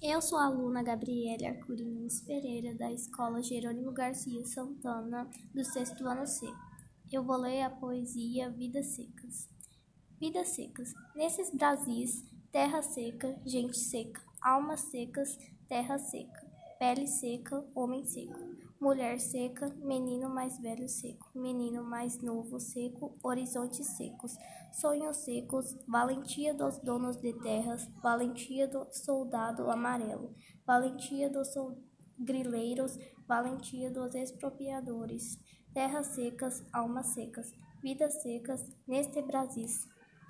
Eu sou a aluna Gabriele Arcurines Pereira, da Escola Jerônimo Garcia Santana, do sexto ano C. Eu vou ler a poesia Vidas Secas. Vidas secas. Nesses Brasis, terra seca, gente seca, almas secas, terra seca, pele seca, homem seco, mulher seca, menino mais velho seco, menino mais novo seco, horizontes secos, sonhos secos, valentia dos donos de terras, valentia do soldado amarelo, valentia dos grileiros, valentia dos expropriadores, terras secas, almas secas, vidas secas, neste Brasil.